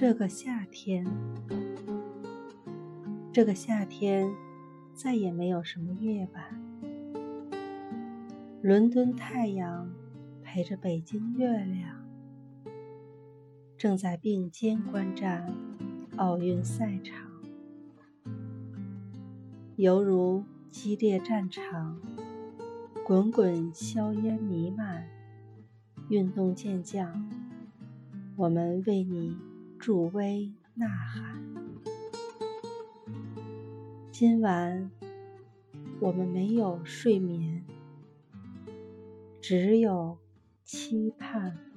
这个夏天，这个夏天再也没有什么夜晚。伦敦太阳陪着北京月亮，正在并肩观战奥运赛场，犹如激烈战场，滚滚硝烟弥漫，运动健将，我们为你助威呐喊。今晚我们没有睡眠。只有期盼。